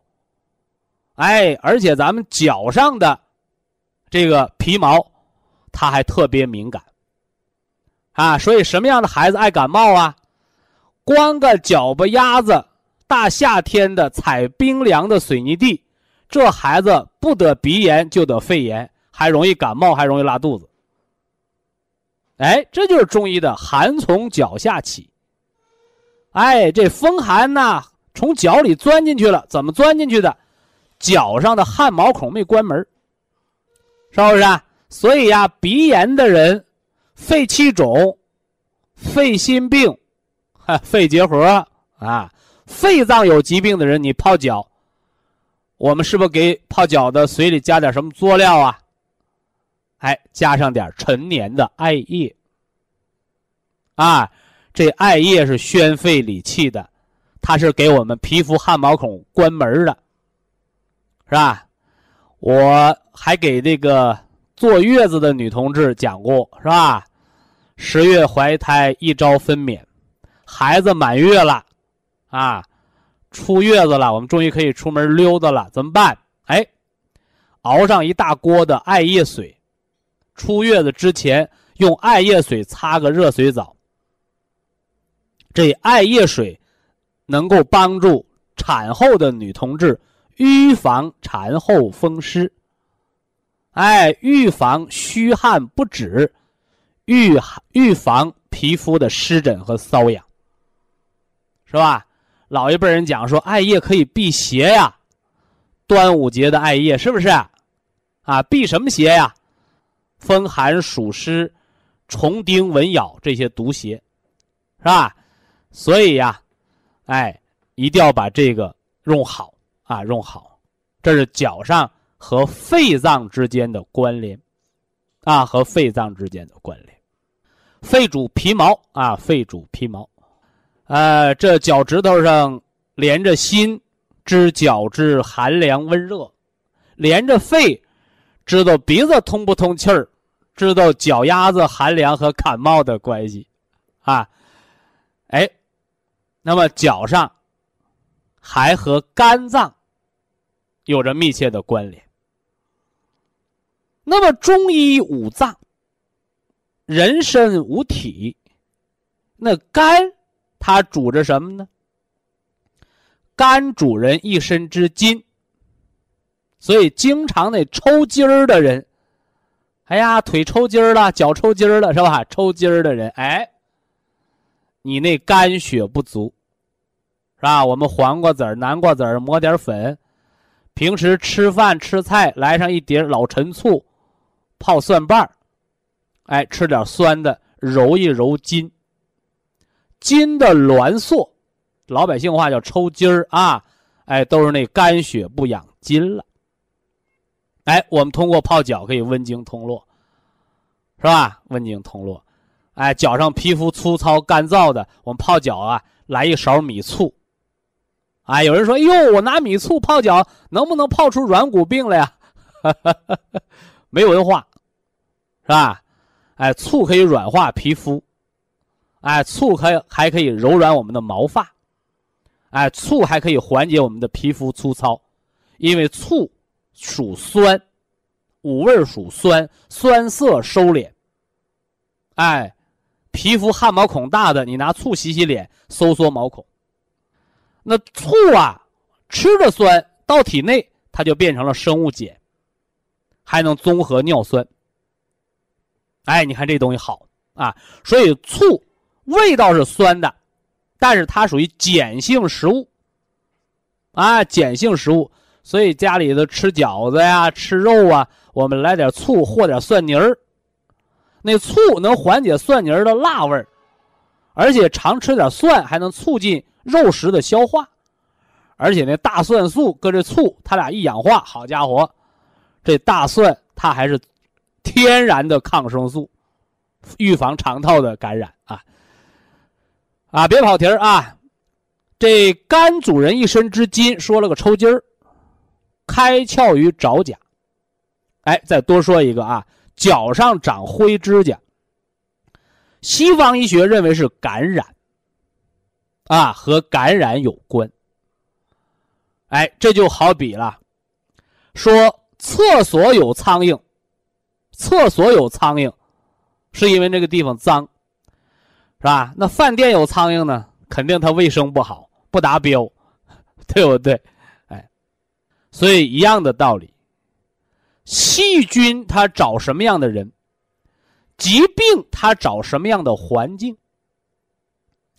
Speaker 1: 哎，而且咱们脚上的这个皮毛，它还特别敏感啊。所以什么样的孩子爱感冒啊？光个脚巴丫子，大夏天的踩冰凉的水泥地，这孩子不得鼻炎就得肺炎，还容易感冒，还容易拉肚子。哎，这就是中医的寒从脚下起。哎，这风寒呐，从脚里钻进去了，怎么钻进去的？脚上的汗毛孔没关门，是不是？啊？所以呀，鼻炎的人、肺气肿、肺心病、肺结核啊、肺脏有疾病的人，你泡脚，我们是不是给泡脚的水里加点什么佐料啊？哎，加上点陈年的艾叶啊，这艾叶是宣肺理气的，它是给我们皮肤汗毛孔关门的。是吧？我还给这个坐月子的女同志讲过，是吧？十月怀胎，一朝分娩，孩子满月了，啊，出月子了，我们终于可以出门溜达了，怎么办？哎，熬上一大锅的艾叶水，出月子之前用艾叶水擦个热水澡。这艾叶水能够帮助产后的女同志。预防产后风湿，哎，预防虚汗不止，预预防皮肤的湿疹和瘙痒，是吧？老一辈人讲说，艾叶可以辟邪呀，端午节的艾叶是不是？啊，辟什么邪呀？风寒暑湿、虫叮蚊咬这些毒邪，是吧？所以呀，哎，一定要把这个用好。啊，用好，这是脚上和肺脏之间的关联，啊，和肺脏之间的关联。肺主皮毛啊，肺主皮毛，呃，这脚趾头上连着心，知脚趾寒凉温热；连着肺，知道鼻子通不通气儿，知道脚丫子寒凉和感冒的关系，啊，哎，那么脚上还和肝脏。有着密切的关联。那么，中医五脏，人身五体，那肝它主着什么呢？肝主人一身之筋，所以经常那抽筋儿的人，哎呀，腿抽筋儿了，脚抽筋儿了，是吧？抽筋儿的人，哎，你那肝血不足，是吧？我们黄瓜籽儿、南瓜籽儿磨点粉。平时吃饭吃菜来上一碟老陈醋，泡蒜瓣儿，哎，吃点酸的，揉一揉筋。筋的挛缩，老百姓话叫抽筋儿啊，哎，都是那肝血不养筋了。哎，我们通过泡脚可以温经通络，是吧？温经通络，哎，脚上皮肤粗糙干燥的，我们泡脚啊，来一勺米醋。哎，有人说：“哟，我拿米醋泡脚，能不能泡出软骨病来呀？” 没文化，是吧？哎，醋可以软化皮肤，哎，醋可以还可以柔软我们的毛发，哎，醋还可以缓解我们的皮肤粗糙，因为醋属酸，五味属酸，酸涩收敛。哎，皮肤汗毛孔大的，你拿醋洗洗脸，收缩毛孔。那醋啊，吃的酸到体内，它就变成了生物碱，还能综合尿酸。哎，你看这东西好啊，所以醋味道是酸的，但是它属于碱性食物啊，碱性食物。所以家里头吃饺子呀、吃肉啊，我们来点醋和点蒜泥儿，那醋能缓解蒜泥儿的辣味儿，而且常吃点蒜还能促进。肉食的消化，而且那大蒜素搁这醋，它俩一氧化，好家伙，这大蒜它还是天然的抗生素，预防肠道的感染啊！啊，别跑题儿啊！这肝主人一身之筋，说了个抽筋儿，开窍于爪甲。哎，再多说一个啊，脚上长灰指甲，西方医学认为是感染。啊和感染有关。哎，这就好比了，说厕所有苍蝇，厕所有苍蝇，是因为那个地方脏，是吧？那饭店有苍蝇呢，肯定它卫生不好，不达标，对不对？所以一样的道理，细菌它找什么样的人，疾病它找什么样的环境。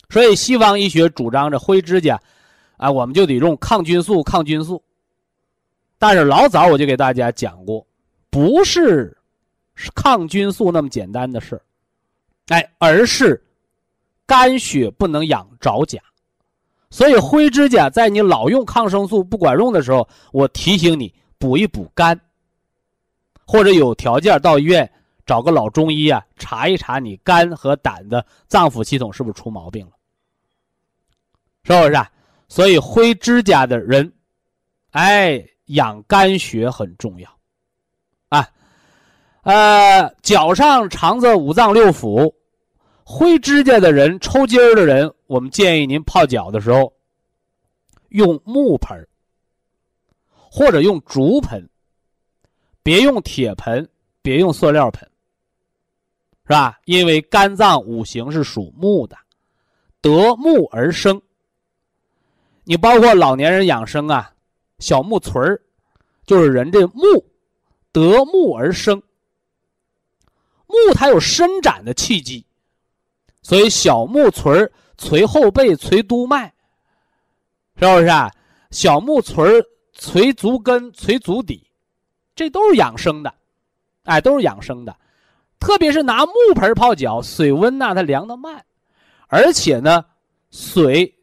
Speaker 1: 所以西方医学主张着灰指甲。啊，我们就得用抗菌素，抗菌素。但是老早我就给大家讲过，不是抗菌素那么简单的事儿，哎，而是肝血不能养着甲。所以灰指甲在你老用抗生素不管用的时候，我提醒你补一补肝，或者有条件到医院找个老中医啊，查一查你肝和胆的脏腑系统是不是出毛病了，是不是？啊？所以灰指甲的人，哎，养肝血很重要，啊，呃，脚上长着五脏六腑，灰指甲的人、抽筋儿的人，我们建议您泡脚的时候，用木盆或者用竹盆，别用铁盆，别用塑料盆，是吧？因为肝脏五行是属木的，得木而生。你包括老年人养生啊，小木锤儿，就是人这木得木而生。木它有伸展的契机，所以小木锤儿捶后背、捶督脉，是不是啊？小木锤儿捶足跟、捶足底，这都是养生的，哎，都是养生的。特别是拿木盆泡脚，水温呐它凉的慢，而且呢，水。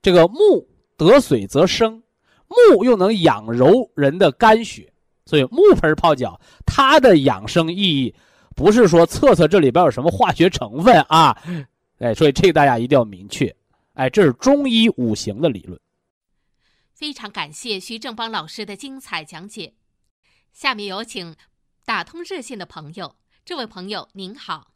Speaker 1: 这个木得水则生，木又能养柔人的肝血，所以木盆泡脚，它的养生意义不是说测测这里边有什么化学成分啊，哎，所以这个大家一定要明确，哎，这是中医五行的理论。
Speaker 3: 非常感谢徐正邦老师的精彩讲解，下面有请打通热线的朋友，这位朋友您好，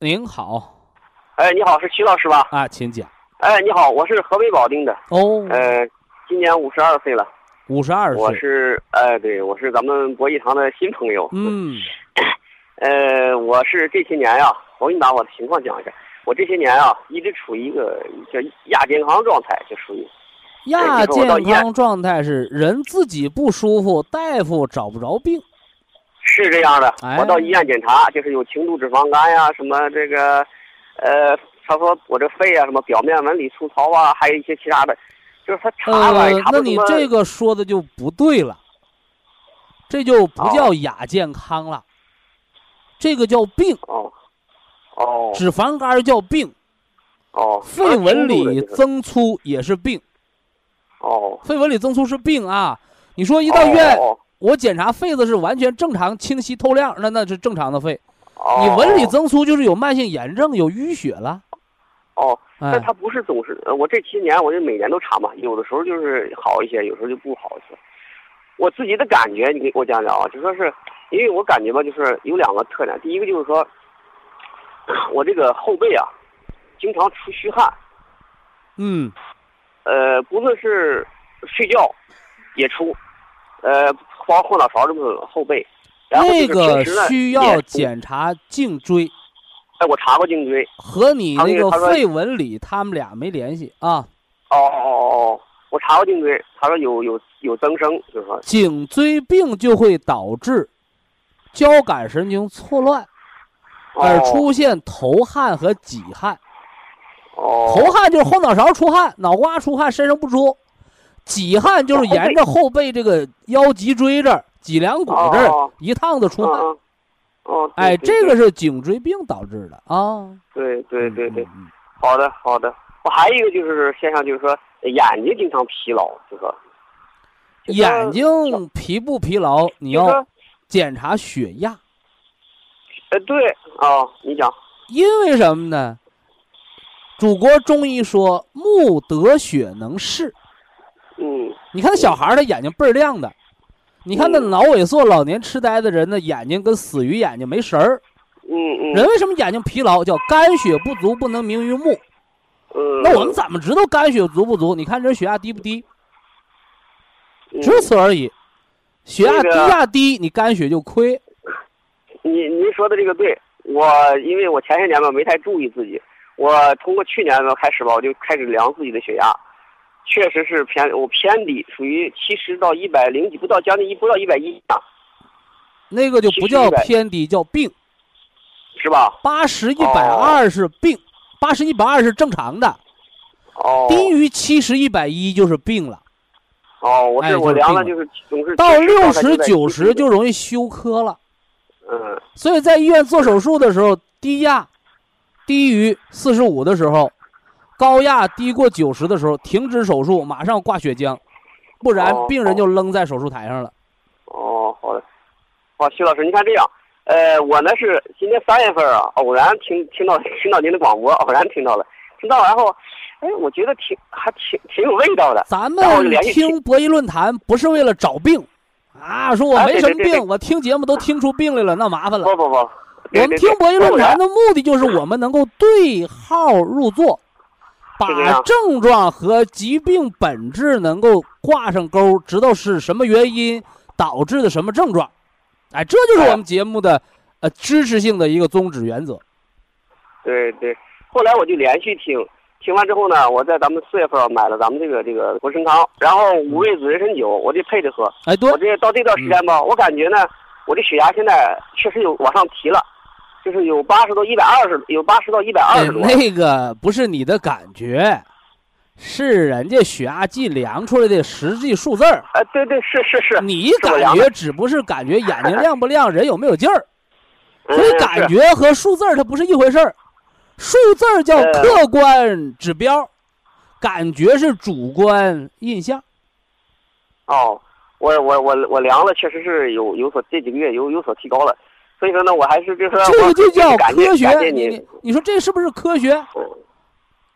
Speaker 1: 您好。
Speaker 4: 哎，你好，是徐老师吧？
Speaker 1: 啊，请讲。
Speaker 4: 哎，你好，我是河北保定的。
Speaker 1: 哦。
Speaker 4: 呃，今年五十二岁了。
Speaker 1: 五十二岁。
Speaker 4: 我是，哎，对，我是咱们博医堂的新朋友。
Speaker 1: 嗯。
Speaker 4: 呃，我是这些年呀，我给你把我的情况讲一下。我这些年啊，一直处于一个叫亚健康状态，就属于。
Speaker 1: 亚健康状态是人自己不舒服，大夫找不着病。
Speaker 4: 是这样的，我到医院检查，就是有轻度脂肪肝呀，什么这个。呃，他说我这肺啊，什么表面纹理粗糙啊，还有一些其他的，就是他查吧，查
Speaker 1: 那你这个说的就不对了，这就不叫亚健康了，这个叫病。
Speaker 4: 哦，哦。
Speaker 1: 脂肪肝叫病。
Speaker 4: 哦。
Speaker 1: 肺纹理增粗也是病。
Speaker 4: 哦。
Speaker 1: 肺纹理增粗是病啊！你说一到医院，我检查肺子是完全正常、清晰透亮，那那是正常的肺。你纹理增粗就是有慢性炎症，有淤血了。
Speaker 4: 哦，但它不是总是，我这七年我就每年都查嘛，有的时候就是好一些，有时候就不好一些。我自己的感觉，你给我讲讲啊，就说是，因为我感觉吧，就是有两个特点，第一个就是说，我这个后背啊，经常出虚汗。
Speaker 1: 嗯。
Speaker 4: 呃，不论是睡觉，也出，呃，包括后脑勺这么后背。
Speaker 1: 那个需要检查颈椎，
Speaker 4: 哎，我查过颈椎，
Speaker 1: 和你那个肺纹理，他们俩没联系啊。
Speaker 4: 哦哦哦哦，我查过颈椎，他说有有有增生，就是说
Speaker 1: 颈椎病就会导致交感神经错乱，而出现头汗和己汗。
Speaker 4: 哦，
Speaker 1: 头汗就是后脑勺出汗，脑瓜出汗，身上不出；己汗就是沿着后背这个腰脊椎这儿。脊梁骨这儿一趟子出汗，
Speaker 4: 哦，
Speaker 1: 哎，这个是颈椎病导致的啊。
Speaker 4: 对对对对，好的好的。我还有一个就是现象，就是说眼睛经常疲劳，就说
Speaker 1: 眼睛疲不疲劳，你要检查血压。
Speaker 4: 哎，对哦，你讲。
Speaker 1: 因为什么呢？祖国中医说目得血能视。
Speaker 4: 嗯。
Speaker 1: 你看那小孩他眼睛倍儿亮的。你看那脑萎缩、老年痴呆的人，的眼睛跟死鱼眼睛没神儿。
Speaker 4: 嗯嗯。
Speaker 1: 人为什么眼睛疲劳？叫肝血不足，不能明于目。
Speaker 4: 嗯。
Speaker 1: 那我们怎么知道肝血足不足？你看这血压低不低？
Speaker 4: 嗯
Speaker 1: 只此而已。血压低
Speaker 4: 那个
Speaker 1: 压低，你肝血就亏。
Speaker 4: 你您说的这个对，我因为我前些年吧没太注意自己，我通过去年呢开始吧，我就开始量自己的血压，确实是偏我偏低，属于七十到一百零几，不到将近一不到一百一啊，
Speaker 1: 那个就不叫
Speaker 4: 其实100
Speaker 1: 偏低，叫病。
Speaker 4: 是吧？
Speaker 1: 八十一百二是病，八十一百二是正常的，
Speaker 4: 哦
Speaker 1: 低于七十一百一就是病了。
Speaker 4: 哦，我我量了就是总是
Speaker 1: 到六十九十就容易休克了。
Speaker 4: 嗯
Speaker 1: 所以在医院做手术的时候，低压低于四十五的时候，高压低过九十的时候，停止手术，马上挂血浆，不然
Speaker 4: 哦
Speaker 1: 病人就扔在手术台上了。
Speaker 4: 哦，好的，好，徐老师，您看这样，呃，我呢是今年三月份啊，偶然听听到听到您的广播，偶然听到了，听到然后，哎，我觉得挺还挺挺有味道的。
Speaker 1: 咱们听博弈论坛不是为了找病，啊，说我
Speaker 4: 啊
Speaker 1: 没什么
Speaker 4: 对对对
Speaker 1: 病，我听节目都听出病来了，那麻烦了。
Speaker 4: 不不不，
Speaker 1: 我们听博弈论坛的目的就是我们能够对号入座，把症状和疾病本质能够挂上钩，知道是什么原因导致的什么症状。哎，这就是我们节目的呃知识性的一个宗旨原则。
Speaker 4: 对对。后来我就连续听，听完之后呢，我在咱们四月份买了咱们这个这个国参康，然后五味子人参酒，我就配着喝。
Speaker 1: 哎，对
Speaker 4: 我，这到这段时间吧，我感觉呢，我这血压现在确实有往上提了，就是有八十到一百二十，有八十到一百二
Speaker 1: 哎
Speaker 4: 十多。
Speaker 1: 那个不是你的感觉，是人家血压计量出来的实际数字儿。
Speaker 4: 哎，对对是是是，
Speaker 1: 你感觉只不是感觉眼睛 亮不亮，人有没有劲儿，
Speaker 4: 嗯
Speaker 1: 所以感觉和数字儿它不是一回事儿。数字儿叫
Speaker 4: 呃
Speaker 1: 客观指标，感觉是主观印象。
Speaker 4: 哦，我我我我量了，确实是有有所这几个月有有所提高了，所以说呢，我还是就是说
Speaker 1: 这个就叫科学。你你你说这是不是科学？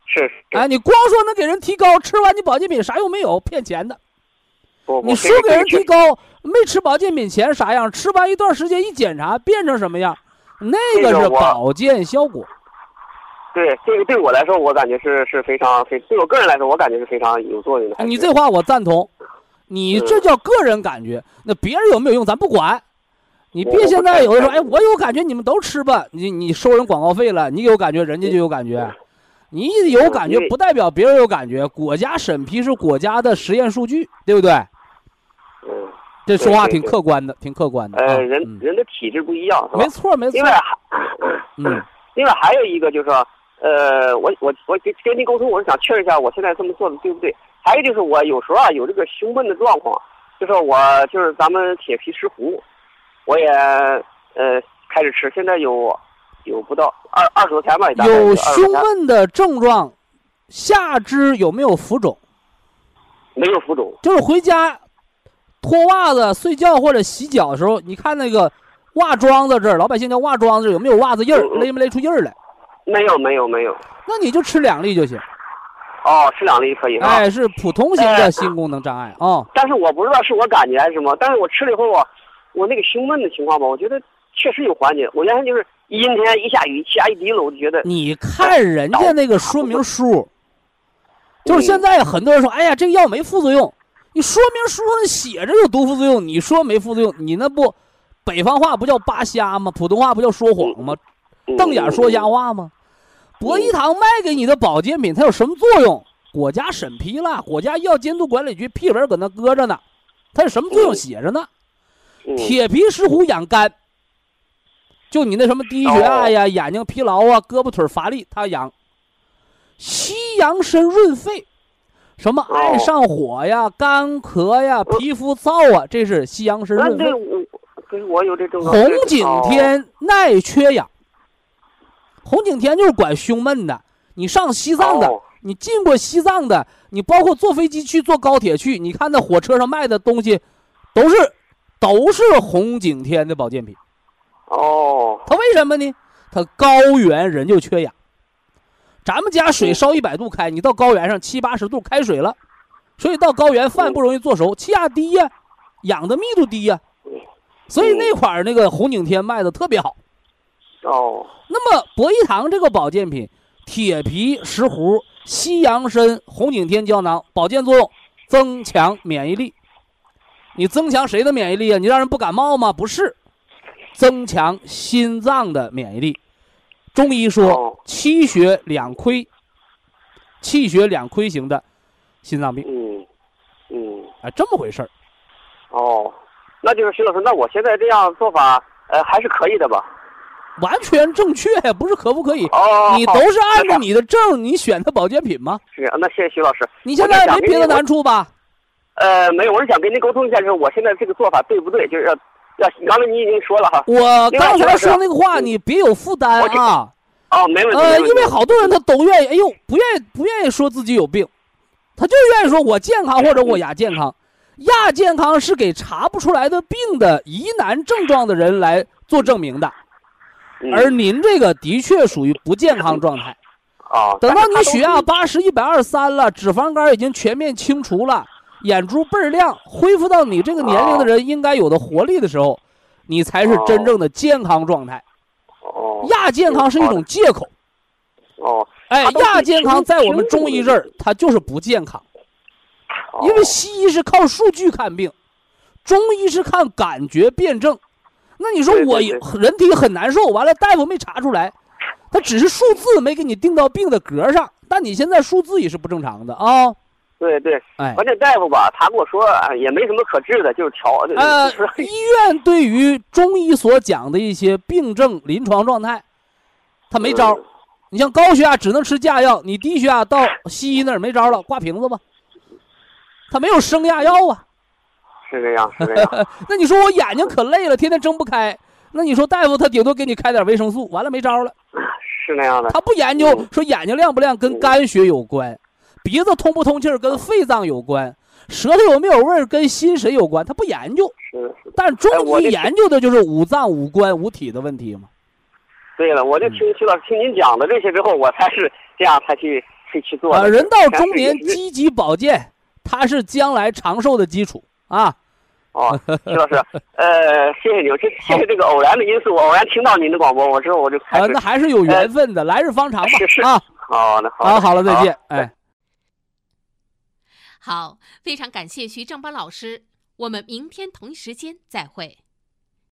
Speaker 4: 是是
Speaker 1: 哎，你光说能给人提高，吃完你保健品啥用没有，骗钱的。你说给人提高，没吃保健品前啥样，吃完一段时间一检查变成什么样，那个是保健效果。
Speaker 4: 对这个对我来说，我感觉是是非常非对我个人来说，我感觉是非常有作用的。
Speaker 1: 你这话我赞同，你
Speaker 4: 嗯
Speaker 1: 这叫个人感觉，那别人有没有用咱不管。你别现在有的说，哎，
Speaker 4: 我
Speaker 1: 有感觉，你们都吃吧。你你收人广告费了，你有感觉，人家就有感觉。你有感觉不代表别人有感觉，国家审批是国家的实验数据，对不对？
Speaker 4: 嗯
Speaker 1: 这说话挺客观的，挺客观的。啊
Speaker 4: 呃人
Speaker 1: 嗯
Speaker 4: 人的体质不一样，
Speaker 1: 没？错没错
Speaker 4: 另。外还
Speaker 1: 嗯，
Speaker 4: 另外还有一个就是说，呃，我我我跟跟您沟通，我是想确认一下我现在这么做的对不对。还有就是我有时候啊有这个胸闷的状况，就是我就是咱们铁皮石斛，我也呃开始吃，现在有有不到二二十多天吧，
Speaker 1: 有胸闷的症状，下肢有没有浮肿？
Speaker 4: 没有浮肿，
Speaker 1: 就是回家脱袜子睡觉或者洗脚的时候，你看那个袜桩子这儿，老百姓叫袜桩子，有没有袜子印儿，勒没勒出印儿来？
Speaker 4: 没有没有没有。
Speaker 1: 那你就吃两粒就行。
Speaker 4: 哦，吃两粒可以？
Speaker 1: 哎，是普通型的心功能障碍啊。
Speaker 4: 但是我不知道是我感觉还是什么，但是我吃了以后我我那个胸闷的情况吧，我觉得确实有缓解。我原先就是一阴天一下雨气压一低了，我就觉得
Speaker 1: 你看人家那个说明书，就是现在很多人说，哎呀，这个药没副作用，你说明书上写着有毒副作用，你说没副作用，你那不北方话不叫扒瞎吗？普通话不叫说谎吗？
Speaker 4: 嗯
Speaker 1: 瞪眼说瞎话吗？博一堂卖给你的保健品，它有什么作用？国家审批了，国家药监督管理局批文搁那搁着呢，它有什么作用？
Speaker 4: 嗯
Speaker 1: 写着呢。
Speaker 4: 嗯
Speaker 1: 铁皮石斛养肝，就你那什么低血压呀、眼睛疲劳啊、胳膊腿乏力，它养。西洋参润肺，什么
Speaker 4: 哦
Speaker 1: 爱上火呀、干咳呀、皮肤燥啊，这是西洋参
Speaker 4: 啊，
Speaker 1: 润肺。红景
Speaker 4: 哦
Speaker 1: 天耐缺氧，红景天就是管胸闷的。你上西藏的，
Speaker 4: 哦
Speaker 1: 你进过西藏的，你包括坐飞机去、坐高铁去，你看那火车上卖的东西，都是都是红景天的保健品。
Speaker 4: 哦，
Speaker 1: 它为什么呢？它高原人就缺氧。咱们家水烧一百度开，你到高原上七八十度开水了，所以到高原饭不容易做熟，气压低呀，氧的密度低呀，所以那块儿那个红景天卖的特别好。
Speaker 4: 哦。
Speaker 1: 那么博益堂这个保健品，铁皮石斛、西洋参、红景天胶囊，保健作用，增强免疫力。你增强谁的免疫力啊？你让人不感冒吗？不是，增强心脏的免疫力。中医说气血两亏，气血两亏型的心脏病。
Speaker 4: 嗯嗯，
Speaker 1: 啊，这么回事儿。
Speaker 4: 哦，那就是徐老师，那我现在这样做法，呃，还是可以的吧？
Speaker 1: 完全正确，不是可不可以？
Speaker 4: 哦，
Speaker 1: 你都是按照你的证，你选的保健品吗？
Speaker 4: 是，那谢谢徐老师。
Speaker 1: 你现在没别的难处吧？
Speaker 4: 呃，没有，我是想跟您沟通一下，就是我现在这个做法对不对？就是要要，刚才你已经说了哈。
Speaker 1: 我刚才说那个话，你别有负担啊。
Speaker 4: 哦，没问题。
Speaker 1: 呃，因为好多人他都愿意，哎呦，不愿意不愿意说自己有病，他就愿意说我健康或者我亚健康。亚健康是给查不出来的病的疑难症状的人来做证明的，而您这个的确属于不健康状态。
Speaker 4: 啊，
Speaker 1: 等到你血压八十、一百二十三了，脂肪肝已经全面清除了。眼珠倍儿亮，恢复到你这个年龄的人应该有的活力的时候，你才是真正的健康状态。
Speaker 4: 哦，
Speaker 1: 亚健康是一种借口。
Speaker 4: 哦，
Speaker 1: 哎，亚健康在我们中医这儿，它就是不健康。因为西医是靠数据看病，中医是看感觉辩证。那你说我人体很难受，完了大夫没查出来，他只是数字没给你定到病的格上，但你现在数字也是不正常的啊。
Speaker 4: 对对，
Speaker 1: 哎，
Speaker 4: 关键大夫吧，他跟我说也没什么可治的，就是调。
Speaker 1: 呃，医院对于中医所讲的一些病症、临床状态，他没招。你像高血压只能吃降药，你低血压到西医那儿没招了，挂瓶子吧。他没有升压药
Speaker 4: 啊。是这样，是这样。
Speaker 1: 那你说我眼睛可累了，天天睁不开，那你说大夫他顶多给你开点维生素，完了没招了。
Speaker 4: 是那样的。
Speaker 1: 他不研究说眼睛亮不亮跟肝血有关。鼻子通不通气儿跟肺脏有关，舌头有没有味儿跟心神有关，他不研究。
Speaker 4: 是。
Speaker 1: 但中医研究的就是五脏五官五体的问题嘛。
Speaker 4: 对了，我就听徐老师听您讲的这些之后，我才是这样才去去去做。
Speaker 1: 啊，人到中年积极保健，它是将来长寿的基础啊。
Speaker 4: 哦，徐老师，呃，谢谢你，这谢谢这个偶然的因素，偶然听到您的广播，我之后我就开始。
Speaker 1: 那还是有缘分的，来日方长吧。
Speaker 4: 是是
Speaker 1: 啊。
Speaker 4: 好的，好，
Speaker 1: 好了，再见，哎。
Speaker 3: 好，非常感谢徐正邦老师，我们明天同一时间再会。